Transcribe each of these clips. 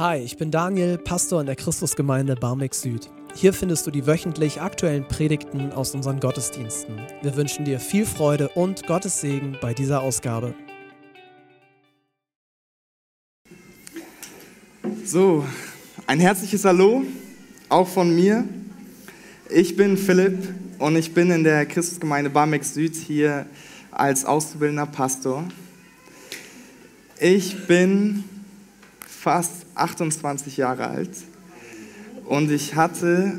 Hi, ich bin Daniel, Pastor in der Christusgemeinde Barmbek Süd. Hier findest du die wöchentlich aktuellen Predigten aus unseren Gottesdiensten. Wir wünschen dir viel Freude und Gottes Segen bei dieser Ausgabe. So, ein herzliches Hallo, auch von mir. Ich bin Philipp und ich bin in der Christusgemeinde Barmbek Süd hier als auszubildender Pastor. Ich bin fast 28 Jahre alt und ich hatte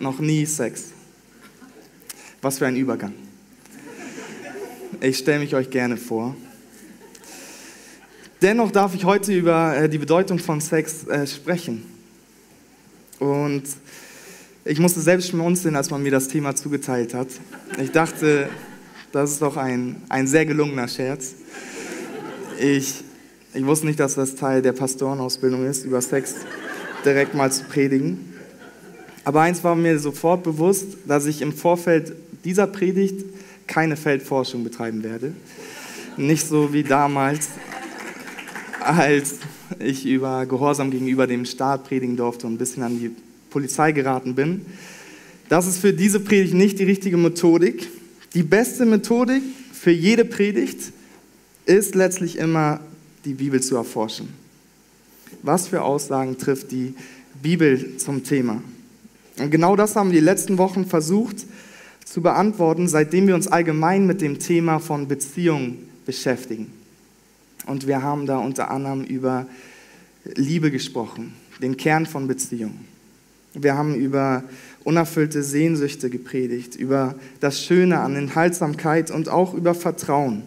noch nie Sex. Was für ein Übergang. Ich stelle mich euch gerne vor. Dennoch darf ich heute über äh, die Bedeutung von Sex äh, sprechen. Und ich musste selbst schmunzeln, als man mir das Thema zugeteilt hat. Ich dachte, das ist doch ein, ein sehr gelungener Scherz. Ich ich wusste nicht, dass das Teil der Pastorenausbildung ist, über Sex direkt mal zu predigen. Aber eins war mir sofort bewusst, dass ich im Vorfeld dieser Predigt keine Feldforschung betreiben werde. Nicht so wie damals, als ich über Gehorsam gegenüber dem Staat predigen durfte und ein bisschen an die Polizei geraten bin. Das ist für diese Predigt nicht die richtige Methodik. Die beste Methodik für jede Predigt ist letztlich immer die Bibel zu erforschen. Was für Aussagen trifft die Bibel zum Thema? Und genau das haben wir die letzten Wochen versucht zu beantworten, seitdem wir uns allgemein mit dem Thema von Beziehungen beschäftigen. Und wir haben da unter anderem über Liebe gesprochen, den Kern von Beziehungen. Wir haben über unerfüllte Sehnsüchte gepredigt, über das Schöne an Enthaltsamkeit und auch über Vertrauen.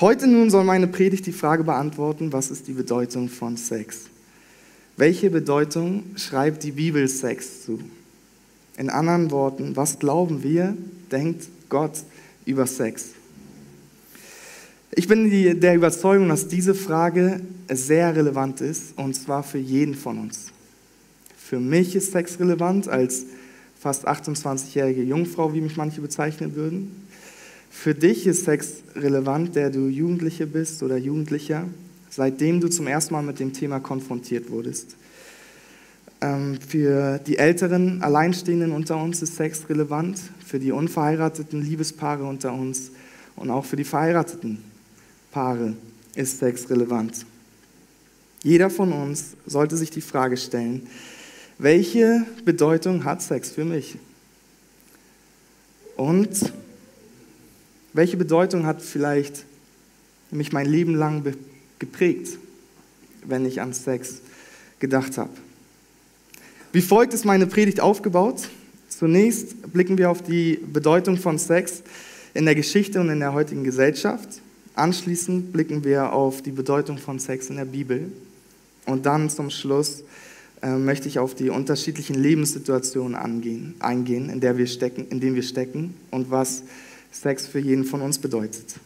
Heute nun soll meine Predigt die Frage beantworten, was ist die Bedeutung von Sex? Welche Bedeutung schreibt die Bibel Sex zu? In anderen Worten, was glauben wir, denkt Gott über Sex? Ich bin die, der Überzeugung, dass diese Frage sehr relevant ist, und zwar für jeden von uns. Für mich ist Sex relevant als fast 28-jährige Jungfrau, wie mich manche bezeichnen würden. Für dich ist Sex relevant, der du Jugendliche bist oder Jugendlicher, seitdem du zum ersten Mal mit dem Thema konfrontiert wurdest. Ähm, für die älteren Alleinstehenden unter uns ist Sex relevant, für die unverheirateten Liebespaare unter uns und auch für die verheirateten Paare ist Sex relevant. Jeder von uns sollte sich die Frage stellen, welche Bedeutung hat Sex für mich? Und welche Bedeutung hat vielleicht mich mein Leben lang geprägt, wenn ich an Sex gedacht habe? Wie folgt ist meine Predigt aufgebaut? Zunächst blicken wir auf die Bedeutung von Sex in der Geschichte und in der heutigen Gesellschaft. Anschließend blicken wir auf die Bedeutung von Sex in der Bibel. Und dann zum Schluss äh, möchte ich auf die unterschiedlichen Lebenssituationen angehen, eingehen, in, der wir stecken, in denen wir stecken und was Sex für jeden von uns bedeutet.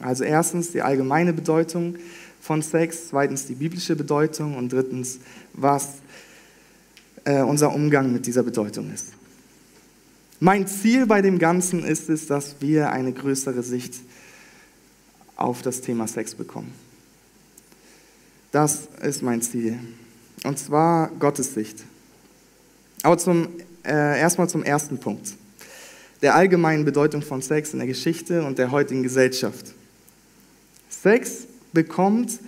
Also erstens die allgemeine Bedeutung von Sex, zweitens die biblische Bedeutung und drittens, was äh, unser Umgang mit dieser Bedeutung ist. Mein Ziel bei dem Ganzen ist es, dass wir eine größere Sicht auf das Thema Sex bekommen. Das ist mein Ziel. Und zwar Gottes Sicht. Aber zum, äh, erstmal zum ersten Punkt der allgemeinen Bedeutung von Sex in der Geschichte und der heutigen Gesellschaft. Sex bekommt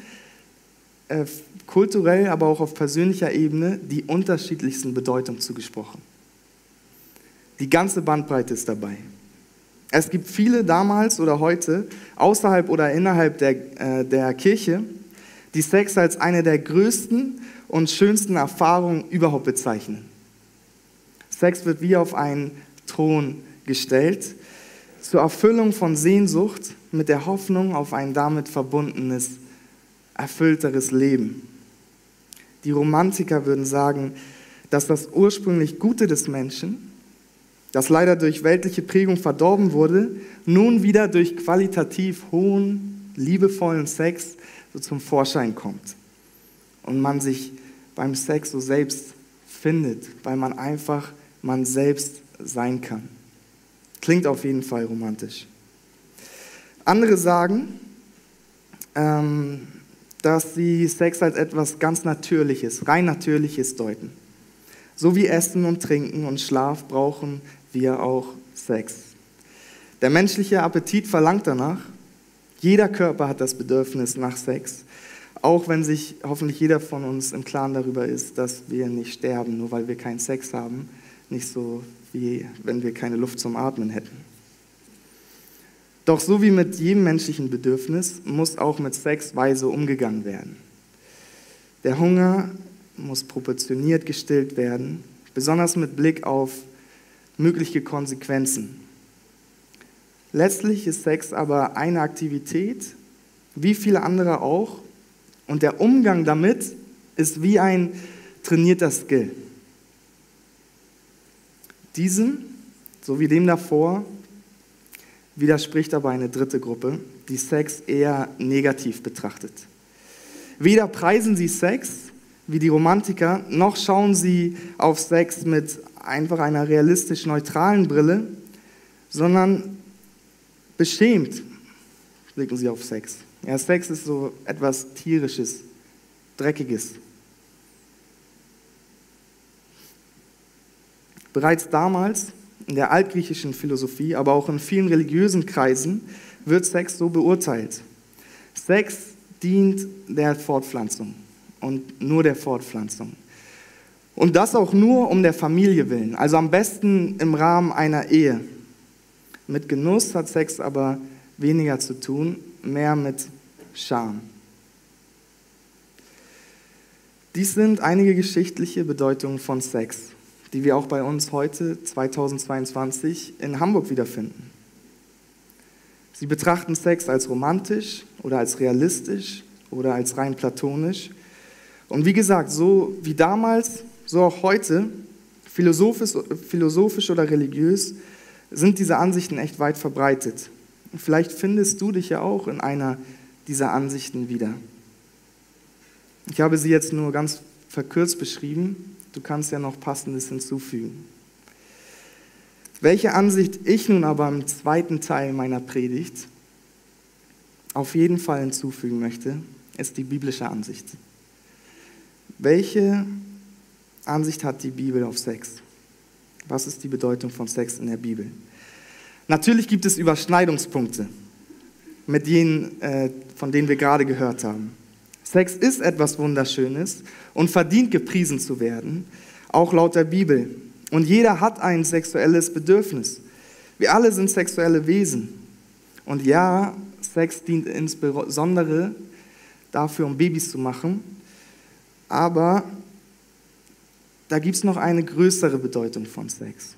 äh, kulturell, aber auch auf persönlicher Ebene die unterschiedlichsten Bedeutungen zugesprochen. Die ganze Bandbreite ist dabei. Es gibt viele damals oder heute, außerhalb oder innerhalb der, äh, der Kirche, die Sex als eine der größten und schönsten Erfahrungen überhaupt bezeichnen. Sex wird wie auf einen Thron gestellt, zur Erfüllung von Sehnsucht mit der Hoffnung auf ein damit verbundenes, erfüllteres Leben. Die Romantiker würden sagen, dass das ursprünglich Gute des Menschen, das leider durch weltliche Prägung verdorben wurde, nun wieder durch qualitativ hohen, liebevollen Sex so zum Vorschein kommt. Und man sich beim Sex so selbst findet, weil man einfach man selbst sein kann. Klingt auf jeden Fall romantisch. Andere sagen, ähm, dass sie Sex als etwas ganz Natürliches, rein Natürliches deuten. So wie Essen und Trinken und Schlaf brauchen wir auch Sex. Der menschliche Appetit verlangt danach. Jeder Körper hat das Bedürfnis nach Sex. Auch wenn sich hoffentlich jeder von uns im Klaren darüber ist, dass wir nicht sterben, nur weil wir keinen Sex haben. Nicht so wie wenn wir keine Luft zum Atmen hätten. Doch so wie mit jedem menschlichen Bedürfnis muss auch mit Sex weise umgegangen werden. Der Hunger muss proportioniert gestillt werden, besonders mit Blick auf mögliche Konsequenzen. Letztlich ist Sex aber eine Aktivität, wie viele andere auch, und der Umgang damit ist wie ein trainierter Skill. Diesem, so wie dem davor, widerspricht aber eine dritte Gruppe, die Sex eher negativ betrachtet. Weder preisen sie Sex wie die Romantiker, noch schauen sie auf Sex mit einfach einer realistisch neutralen Brille, sondern beschämt blicken sie auf Sex. Ja, Sex ist so etwas tierisches, dreckiges. Bereits damals in der altgriechischen Philosophie, aber auch in vielen religiösen Kreisen wird Sex so beurteilt. Sex dient der Fortpflanzung und nur der Fortpflanzung. Und das auch nur um der Familie willen, also am besten im Rahmen einer Ehe. Mit Genuss hat Sex aber weniger zu tun, mehr mit Scham. Dies sind einige geschichtliche Bedeutungen von Sex die wir auch bei uns heute 2022 in Hamburg wiederfinden. Sie betrachten Sex als romantisch oder als realistisch oder als rein platonisch. Und wie gesagt, so wie damals, so auch heute, philosophisch, philosophisch oder religiös, sind diese Ansichten echt weit verbreitet. Vielleicht findest du dich ja auch in einer dieser Ansichten wieder. Ich habe sie jetzt nur ganz verkürzt beschrieben, Du kannst ja noch Passendes hinzufügen. Welche Ansicht ich nun aber im zweiten Teil meiner Predigt auf jeden Fall hinzufügen möchte, ist die biblische Ansicht. Welche Ansicht hat die Bibel auf Sex? Was ist die Bedeutung von Sex in der Bibel? Natürlich gibt es Überschneidungspunkte mit denen, äh, von denen wir gerade gehört haben. Sex ist etwas Wunderschönes und verdient gepriesen zu werden, auch laut der Bibel. Und jeder hat ein sexuelles Bedürfnis. Wir alle sind sexuelle Wesen. Und ja, Sex dient insbesondere dafür, um Babys zu machen. Aber da gibt es noch eine größere Bedeutung von Sex.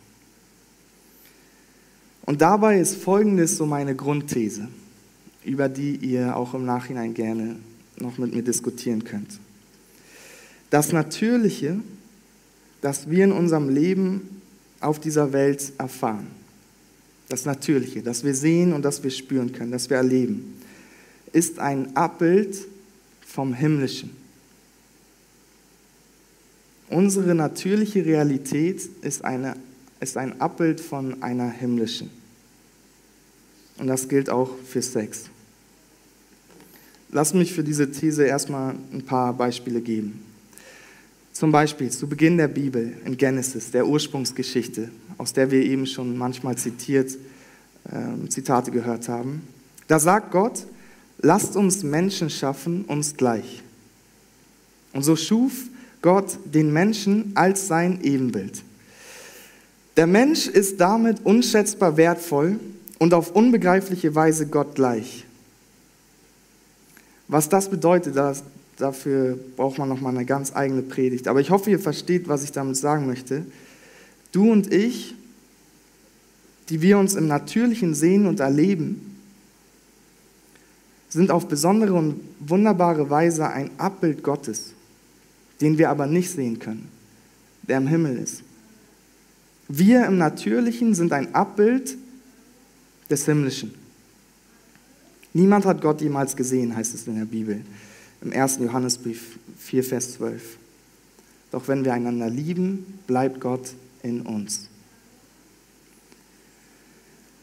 Und dabei ist Folgendes so meine Grundthese, über die ihr auch im Nachhinein gerne noch mit mir diskutieren könnt. Das Natürliche, das wir in unserem Leben auf dieser Welt erfahren, das Natürliche, das wir sehen und das wir spüren können, das wir erleben, ist ein Abbild vom Himmlischen. Unsere natürliche Realität ist, eine, ist ein Abbild von einer himmlischen. Und das gilt auch für Sex. Lass mich für diese These erstmal ein paar Beispiele geben. Zum Beispiel zu Beginn der Bibel in Genesis, der Ursprungsgeschichte, aus der wir eben schon manchmal zitiert, äh, Zitate gehört haben. Da sagt Gott, lasst uns Menschen schaffen, uns gleich. Und so schuf Gott den Menschen als sein Ebenbild. Der Mensch ist damit unschätzbar wertvoll und auf unbegreifliche Weise Gott gleich. Was das bedeutet, das, dafür braucht man nochmal eine ganz eigene Predigt. Aber ich hoffe, ihr versteht, was ich damit sagen möchte. Du und ich, die wir uns im Natürlichen sehen und erleben, sind auf besondere und wunderbare Weise ein Abbild Gottes, den wir aber nicht sehen können, der im Himmel ist. Wir im Natürlichen sind ein Abbild des Himmlischen. Niemand hat Gott jemals gesehen, heißt es in der Bibel, im 1. Johannesbrief 4, Vers 12. Doch wenn wir einander lieben, bleibt Gott in uns.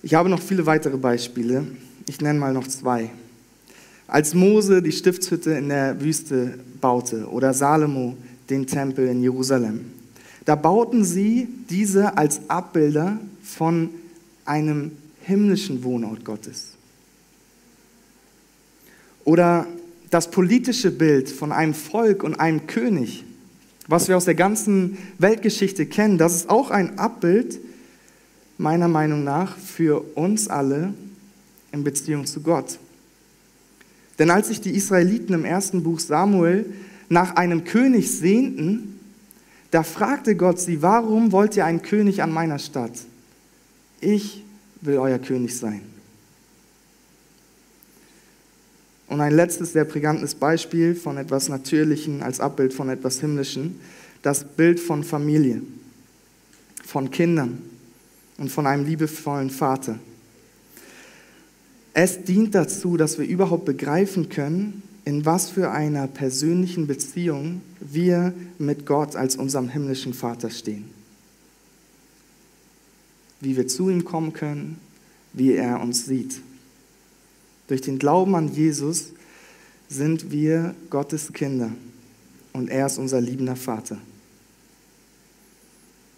Ich habe noch viele weitere Beispiele. Ich nenne mal noch zwei. Als Mose die Stiftshütte in der Wüste baute oder Salomo den Tempel in Jerusalem, da bauten sie diese als Abbilder von einem himmlischen Wohnort Gottes. Oder das politische Bild von einem Volk und einem König, was wir aus der ganzen Weltgeschichte kennen, das ist auch ein Abbild, meiner Meinung nach, für uns alle in Beziehung zu Gott. Denn als sich die Israeliten im ersten Buch Samuel nach einem König sehnten, da fragte Gott sie, warum wollt ihr einen König an meiner Stadt? Ich will euer König sein. Und ein letztes sehr prägnantes Beispiel von etwas Natürlichen als Abbild von etwas Himmlischen, das Bild von Familie, von Kindern und von einem liebevollen Vater. Es dient dazu, dass wir überhaupt begreifen können, in was für einer persönlichen Beziehung wir mit Gott als unserem himmlischen Vater stehen. Wie wir zu ihm kommen können, wie er uns sieht. Durch den Glauben an Jesus sind wir Gottes Kinder und er ist unser liebender Vater.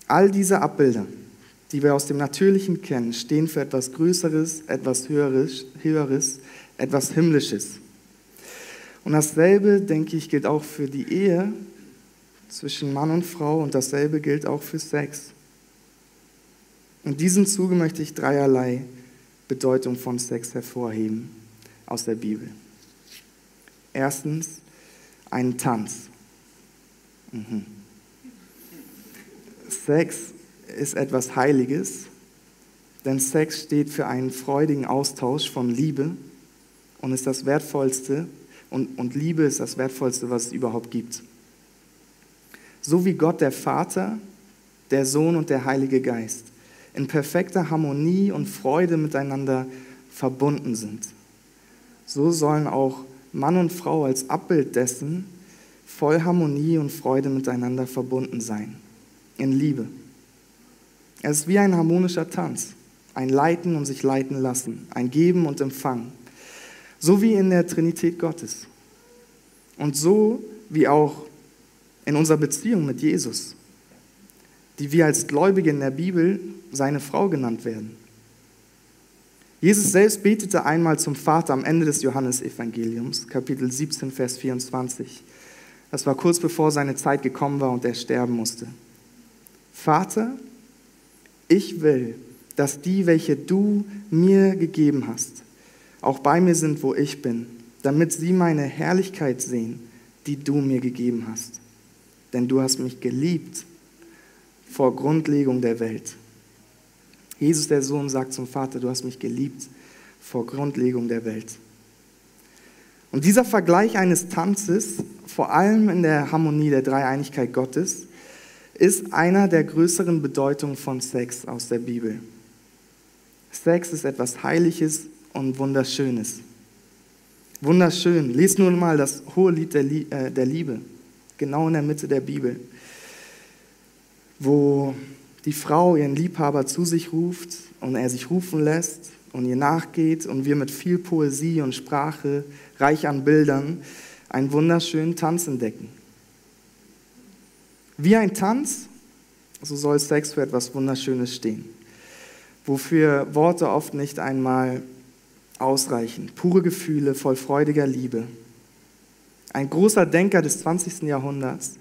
All diese Abbilder die wir aus dem Natürlichen kennen, stehen für etwas Größeres, etwas Höheres, Höheres, etwas Himmlisches. Und dasselbe, denke ich, gilt auch für die Ehe zwischen Mann und Frau und dasselbe gilt auch für Sex. In diesem Zuge möchte ich dreierlei Bedeutung von Sex hervorheben aus der Bibel. Erstens, ein Tanz. Mhm. Sex ist etwas Heiliges, denn Sex steht für einen freudigen Austausch von Liebe und ist das Wertvollste und, und Liebe ist das Wertvollste, was es überhaupt gibt. So wie Gott der Vater, der Sohn und der Heilige Geist in perfekter Harmonie und Freude miteinander verbunden sind, so sollen auch Mann und Frau als Abbild dessen voll Harmonie und Freude miteinander verbunden sein, in Liebe. Es ist wie ein harmonischer Tanz, ein Leiten und sich leiten lassen, ein Geben und Empfangen, so wie in der Trinität Gottes. Und so wie auch in unserer Beziehung mit Jesus, die wir als Gläubige in der Bibel seine Frau genannt werden. Jesus selbst betete einmal zum Vater am Ende des Johannesevangeliums, Kapitel 17, Vers 24. Das war kurz bevor seine Zeit gekommen war und er sterben musste. Vater, ich will, dass die, welche du mir gegeben hast, auch bei mir sind, wo ich bin, damit sie meine Herrlichkeit sehen, die du mir gegeben hast. Denn du hast mich geliebt vor Grundlegung der Welt. Jesus, der Sohn, sagt zum Vater, du hast mich geliebt vor Grundlegung der Welt. Und dieser Vergleich eines Tanzes, vor allem in der Harmonie der Dreieinigkeit Gottes, ist einer der größeren Bedeutungen von Sex aus der Bibel. Sex ist etwas Heiliges und Wunderschönes. Wunderschön. Lies nur mal das hohe Lied der, äh, der Liebe, genau in der Mitte der Bibel, wo die Frau ihren Liebhaber zu sich ruft und er sich rufen lässt und ihr nachgeht und wir mit viel Poesie und Sprache, reich an Bildern, einen wunderschönen Tanz entdecken. Wie ein Tanz, so soll Sex für etwas Wunderschönes stehen, wofür Worte oft nicht einmal ausreichen. Pure Gefühle voll freudiger Liebe. Ein großer Denker des 20. Jahrhunderts,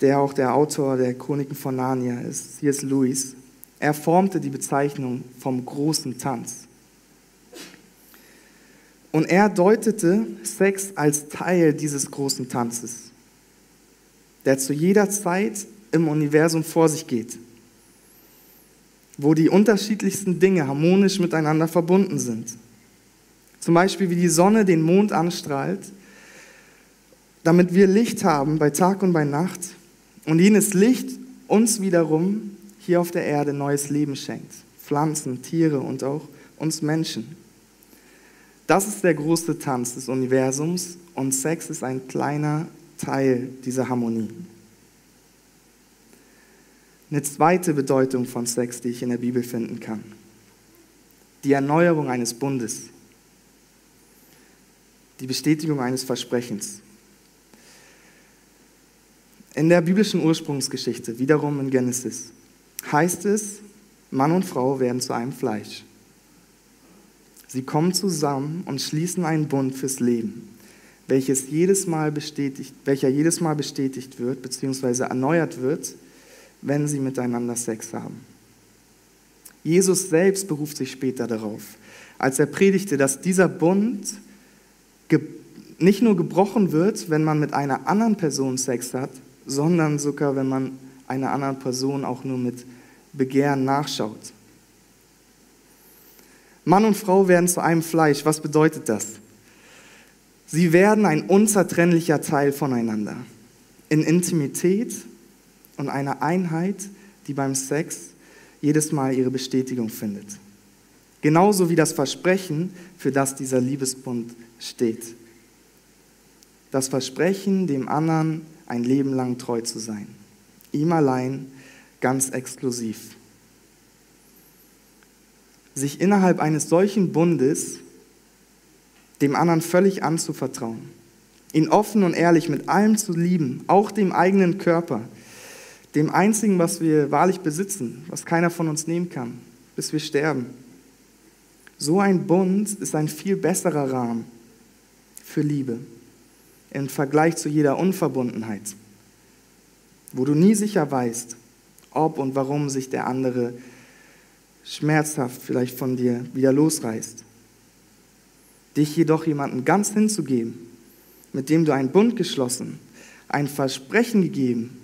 der auch der Autor der Chroniken von Narnia ist, C.S. Lewis, er formte die Bezeichnung vom großen Tanz. Und er deutete Sex als Teil dieses großen Tanzes der zu jeder Zeit im Universum vor sich geht, wo die unterschiedlichsten Dinge harmonisch miteinander verbunden sind. Zum Beispiel wie die Sonne den Mond anstrahlt, damit wir Licht haben bei Tag und bei Nacht und jenes Licht uns wiederum hier auf der Erde neues Leben schenkt. Pflanzen, Tiere und auch uns Menschen. Das ist der große Tanz des Universums und Sex ist ein kleiner Teil dieser Harmonie. Eine zweite Bedeutung von Sex, die ich in der Bibel finden kann. Die Erneuerung eines Bundes. die Bestätigung eines Versprechens. In der biblischen Ursprungsgeschichte, wiederum in Genesis, heißt es, Mann und Frau werden zu einem Fleisch. Sie kommen zusammen und schließen einen Bund fürs Leben, welches jedes Mal bestätigt, welcher jedes Mal bestätigt wird bzw. erneuert wird, wenn sie miteinander Sex haben. Jesus selbst beruft sich später darauf, als er predigte, dass dieser Bund nicht nur gebrochen wird, wenn man mit einer anderen Person Sex hat, sondern sogar, wenn man einer anderen Person auch nur mit Begehren nachschaut. Mann und Frau werden zu einem Fleisch. Was bedeutet das? Sie werden ein unzertrennlicher Teil voneinander. In Intimität und einer Einheit, die beim Sex jedes Mal ihre Bestätigung findet. Genauso wie das Versprechen, für das dieser Liebesbund steht. Das Versprechen, dem anderen ein Leben lang treu zu sein. Ihm allein, ganz exklusiv. Sich innerhalb eines solchen Bundes dem anderen völlig anzuvertrauen, ihn offen und ehrlich mit allem zu lieben, auch dem eigenen Körper, dem einzigen, was wir wahrlich besitzen, was keiner von uns nehmen kann, bis wir sterben. So ein Bund ist ein viel besserer Rahmen für Liebe im Vergleich zu jeder Unverbundenheit, wo du nie sicher weißt, ob und warum sich der andere schmerzhaft vielleicht von dir wieder losreißt. Dich jedoch jemandem ganz hinzugeben, mit dem du einen Bund geschlossen, ein Versprechen gegeben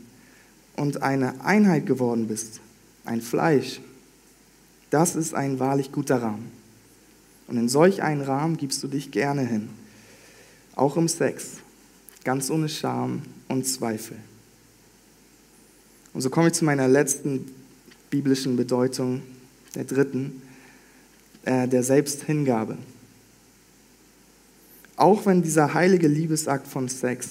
und eine Einheit geworden bist, ein Fleisch, das ist ein wahrlich guter Rahmen. Und in solch einen Rahmen gibst du dich gerne hin, auch im Sex, ganz ohne Scham und Zweifel. Und so komme ich zu meiner letzten biblischen Bedeutung, der dritten, äh, der Selbsthingabe. Auch wenn dieser heilige Liebesakt von Sex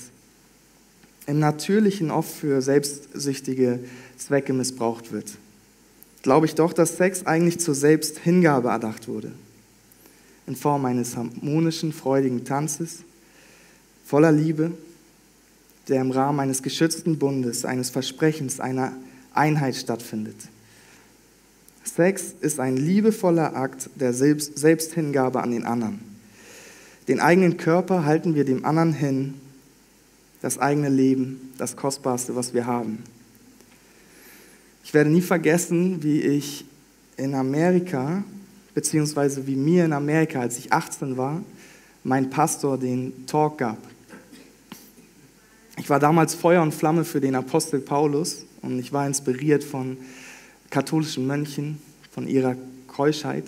im Natürlichen oft für selbstsüchtige Zwecke missbraucht wird, glaube ich doch, dass Sex eigentlich zur Selbsthingabe erdacht wurde. In Form eines harmonischen, freudigen Tanzes, voller Liebe, der im Rahmen eines geschützten Bundes, eines Versprechens, einer Einheit stattfindet. Sex ist ein liebevoller Akt der Selbst Selbsthingabe an den anderen. Den eigenen Körper halten wir dem anderen hin, das eigene Leben, das Kostbarste, was wir haben. Ich werde nie vergessen, wie ich in Amerika, beziehungsweise wie mir in Amerika, als ich 18 war, mein Pastor den Talk gab. Ich war damals Feuer und Flamme für den Apostel Paulus und ich war inspiriert von katholischen Mönchen, von ihrer Keuschheit.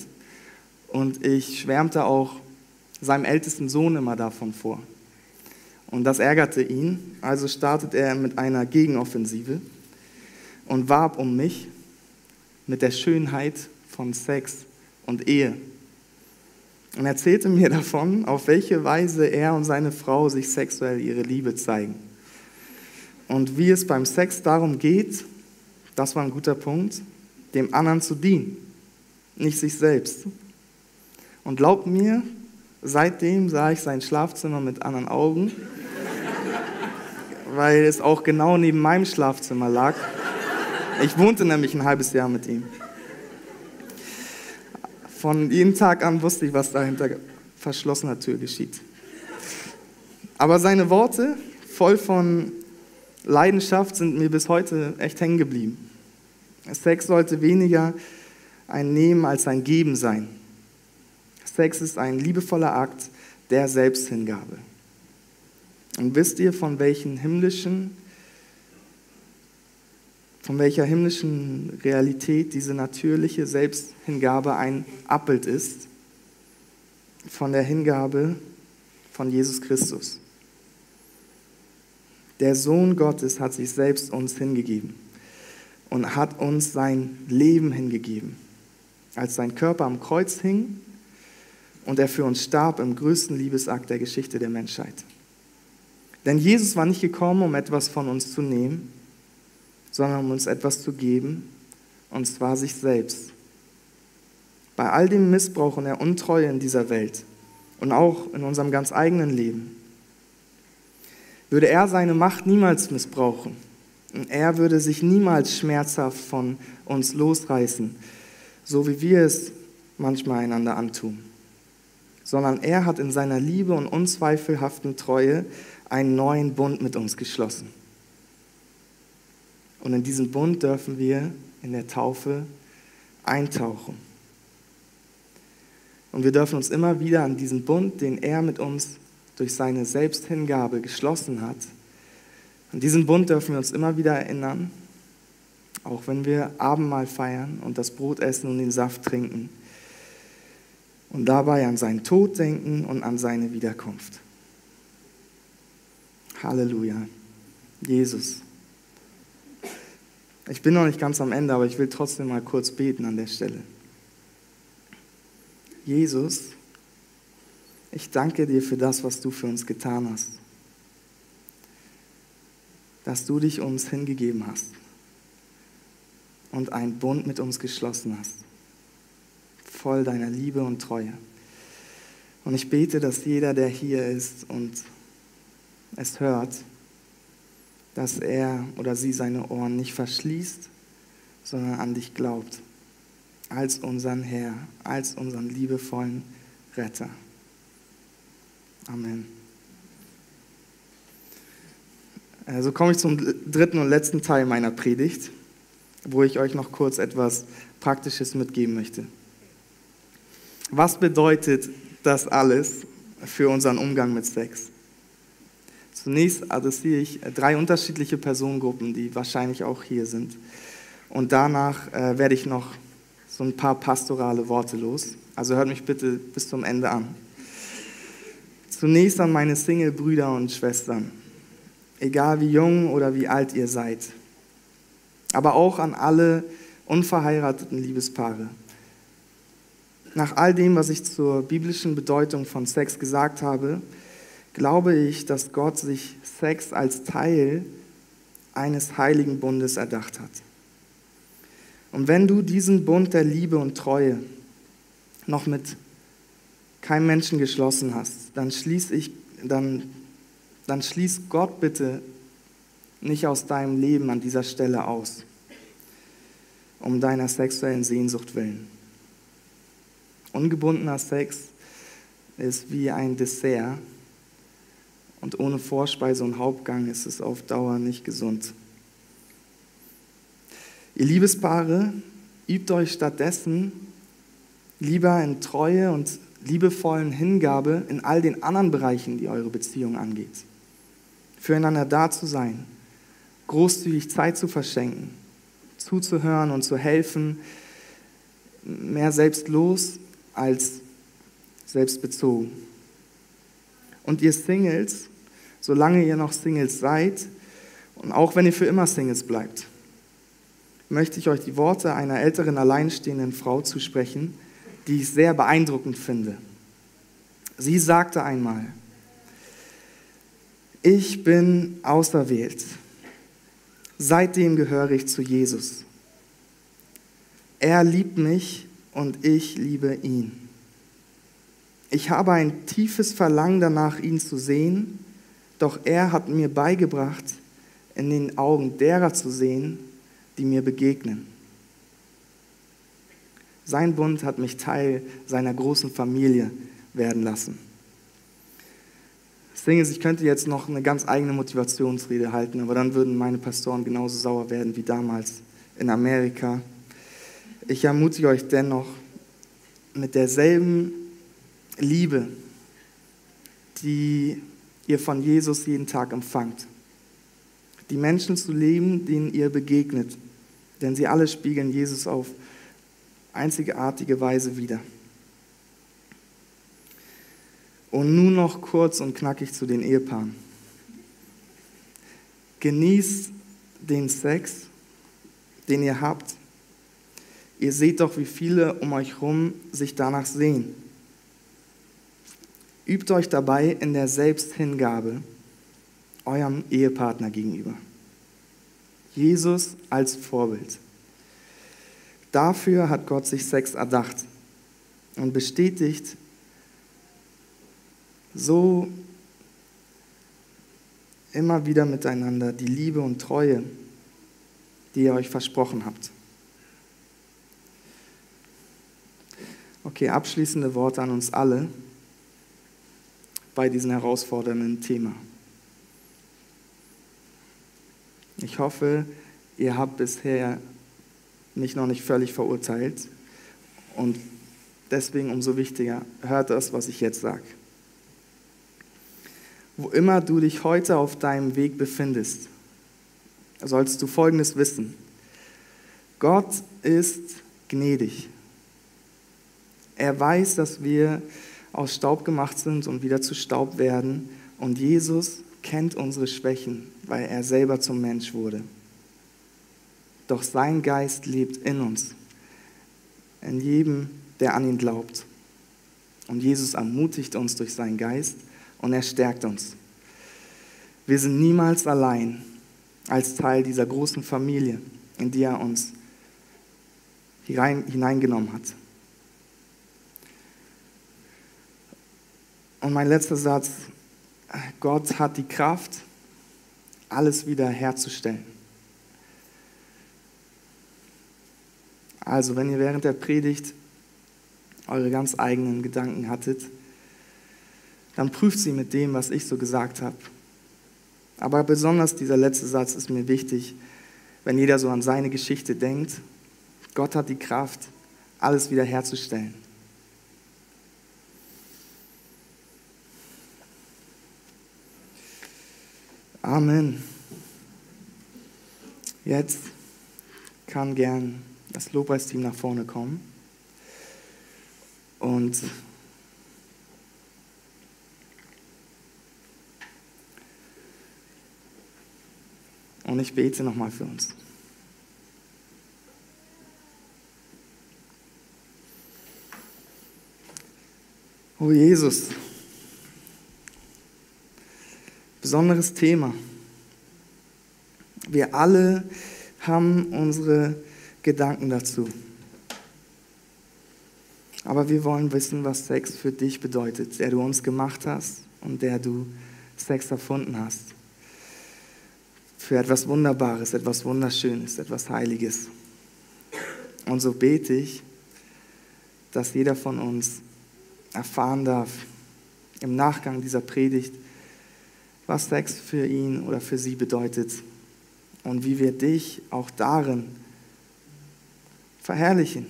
Und ich schwärmte auch seinem ältesten Sohn immer davon vor. Und das ärgerte ihn, also startet er mit einer Gegenoffensive und warb um mich mit der Schönheit von Sex und Ehe. Und erzählte mir davon, auf welche Weise er und seine Frau sich sexuell ihre Liebe zeigen. Und wie es beim Sex darum geht, das war ein guter Punkt, dem anderen zu dienen, nicht sich selbst. Und glaubt mir, seitdem sah ich sein Schlafzimmer mit anderen Augen, weil es auch genau neben meinem Schlafzimmer lag. Ich wohnte nämlich ein halbes Jahr mit ihm. Von jedem Tag an wusste ich, was da hinter verschlossener Tür geschieht. Aber seine Worte, voll von Leidenschaft, sind mir bis heute echt hängen geblieben. Sex sollte weniger ein Nehmen als ein Geben sein. Sex ist ein liebevoller Akt der Selbsthingabe. Und wisst ihr, von welchen himmlischen, von welcher himmlischen Realität diese natürliche Selbsthingabe ein Abbild ist? Von der Hingabe von Jesus Christus. Der Sohn Gottes hat sich selbst uns hingegeben und hat uns sein Leben hingegeben. Als sein Körper am Kreuz hing und er für uns starb im größten Liebesakt der Geschichte der Menschheit. Denn Jesus war nicht gekommen, um etwas von uns zu nehmen, sondern um uns etwas zu geben, und zwar sich selbst. Bei all dem Missbrauch und der Untreue in dieser Welt und auch in unserem ganz eigenen Leben, würde er seine Macht niemals missbrauchen. Und er würde sich niemals schmerzhaft von uns losreißen, so wie wir es manchmal einander antun. Sondern er hat in seiner Liebe und unzweifelhaften Treue einen neuen Bund mit uns geschlossen. Und in diesen Bund dürfen wir in der Taufe eintauchen. Und wir dürfen uns immer wieder an diesen Bund, den er mit uns durch seine Selbsthingabe geschlossen hat, an diesen Bund dürfen wir uns immer wieder erinnern, auch wenn wir Abendmahl feiern und das Brot essen und den Saft trinken und dabei an seinen Tod denken und an seine Wiederkunft. Halleluja. Jesus. Ich bin noch nicht ganz am Ende, aber ich will trotzdem mal kurz beten an der Stelle. Jesus, ich danke dir für das, was du für uns getan hast. Dass du dich uns hingegeben hast und einen Bund mit uns geschlossen hast. Voll deiner Liebe und Treue. Und ich bete, dass jeder, der hier ist und es hört, dass er oder sie seine Ohren nicht verschließt, sondern an dich glaubt, als unseren Herr, als unseren liebevollen Retter. Amen. Also komme ich zum dritten und letzten Teil meiner Predigt, wo ich euch noch kurz etwas Praktisches mitgeben möchte. Was bedeutet das alles für unseren Umgang mit Sex? Zunächst adressiere ich drei unterschiedliche Personengruppen, die wahrscheinlich auch hier sind. Und danach äh, werde ich noch so ein paar pastorale Worte los. Also hört mich bitte bis zum Ende an. Zunächst an meine Single-Brüder und Schwestern, egal wie jung oder wie alt ihr seid. Aber auch an alle unverheirateten Liebespaare. Nach all dem, was ich zur biblischen Bedeutung von Sex gesagt habe, glaube ich, dass Gott sich Sex als Teil eines heiligen Bundes erdacht hat. Und wenn du diesen Bund der Liebe und Treue noch mit keinem Menschen geschlossen hast, dann schließ, ich, dann, dann schließ Gott bitte nicht aus deinem Leben an dieser Stelle aus, um deiner sexuellen Sehnsucht willen. Ungebundener Sex ist wie ein Dessert, und ohne Vorspeise und Hauptgang ist es auf Dauer nicht gesund. Ihr Liebespaare, übt euch stattdessen lieber in Treue und liebevollen Hingabe in all den anderen Bereichen, die eure Beziehung angeht. Füreinander da zu sein, großzügig Zeit zu verschenken, zuzuhören und zu helfen, mehr selbstlos als selbstbezogen. Und ihr Singles, solange ihr noch Singles seid und auch wenn ihr für immer Singles bleibt, möchte ich euch die Worte einer älteren alleinstehenden Frau zusprechen, die ich sehr beeindruckend finde. Sie sagte einmal, ich bin auserwählt. Seitdem gehöre ich zu Jesus. Er liebt mich und ich liebe ihn. Ich habe ein tiefes Verlangen danach, ihn zu sehen doch er hat mir beigebracht, in den Augen derer zu sehen, die mir begegnen. Sein Bund hat mich Teil seiner großen Familie werden lassen. Das Ding ist, ich könnte jetzt noch eine ganz eigene Motivationsrede halten, aber dann würden meine Pastoren genauso sauer werden wie damals in Amerika. Ich ermutige euch dennoch, mit derselben Liebe, die ihr von Jesus jeden Tag empfangt. Die Menschen zu leben, denen ihr begegnet, denn sie alle spiegeln Jesus auf einzigartige Weise wider. Und nun noch kurz und knackig zu den Ehepaaren. Genießt den Sex, den ihr habt. Ihr seht doch, wie viele um euch herum sich danach sehen. Übt euch dabei in der Selbsthingabe eurem Ehepartner gegenüber. Jesus als Vorbild. Dafür hat Gott sich Sex erdacht und bestätigt so immer wieder miteinander die Liebe und Treue, die ihr euch versprochen habt. Okay, abschließende Worte an uns alle bei diesem herausfordernden Thema. Ich hoffe, ihr habt bisher mich noch nicht völlig verurteilt und deswegen umso wichtiger, hört das, was ich jetzt sage. Wo immer du dich heute auf deinem Weg befindest, sollst du Folgendes wissen. Gott ist gnädig. Er weiß, dass wir aus Staub gemacht sind und wieder zu Staub werden. Und Jesus kennt unsere Schwächen, weil er selber zum Mensch wurde. Doch sein Geist lebt in uns, in jedem, der an ihn glaubt. Und Jesus ermutigt uns durch seinen Geist und er stärkt uns. Wir sind niemals allein als Teil dieser großen Familie, in die er uns hineingenommen hat. Und mein letzter Satz, Gott hat die Kraft, alles wieder herzustellen. Also, wenn ihr während der Predigt eure ganz eigenen Gedanken hattet, dann prüft sie mit dem, was ich so gesagt habe. Aber besonders dieser letzte Satz ist mir wichtig, wenn jeder so an seine Geschichte denkt. Gott hat die Kraft, alles wieder herzustellen. Amen. Jetzt kann gern das Lobpreisteam nach vorne kommen. Und Und ich bete nochmal für uns. Oh Jesus, besonderes Thema. Wir alle haben unsere Gedanken dazu. Aber wir wollen wissen, was Sex für dich bedeutet, der du uns gemacht hast und der du Sex erfunden hast. Für etwas Wunderbares, etwas Wunderschönes, etwas Heiliges. Und so bete ich, dass jeder von uns erfahren darf, im Nachgang dieser Predigt, was Sex für ihn oder für sie bedeutet und wie wir dich auch darin verherrlichen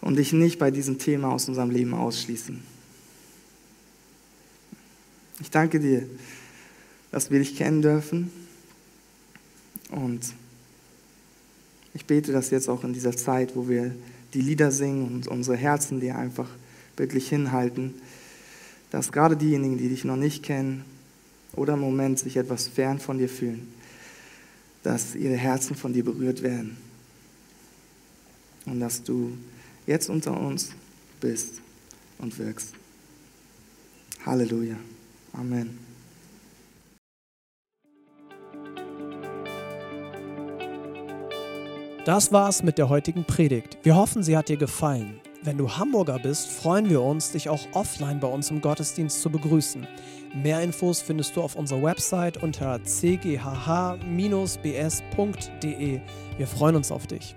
und dich nicht bei diesem Thema aus unserem Leben ausschließen. Ich danke dir, dass wir dich kennen dürfen und ich bete das jetzt auch in dieser Zeit, wo wir die Lieder singen und unsere Herzen dir einfach wirklich hinhalten, dass gerade diejenigen, die dich noch nicht kennen oder im Moment sich etwas fern von dir fühlen, dass ihre Herzen von dir berührt werden und dass du jetzt unter uns bist und wirkst. Halleluja. Amen. Das war's mit der heutigen Predigt. Wir hoffen, sie hat dir gefallen. Wenn du Hamburger bist, freuen wir uns, dich auch offline bei uns im Gottesdienst zu begrüßen. Mehr Infos findest du auf unserer Website unter cghh-bs.de. Wir freuen uns auf dich.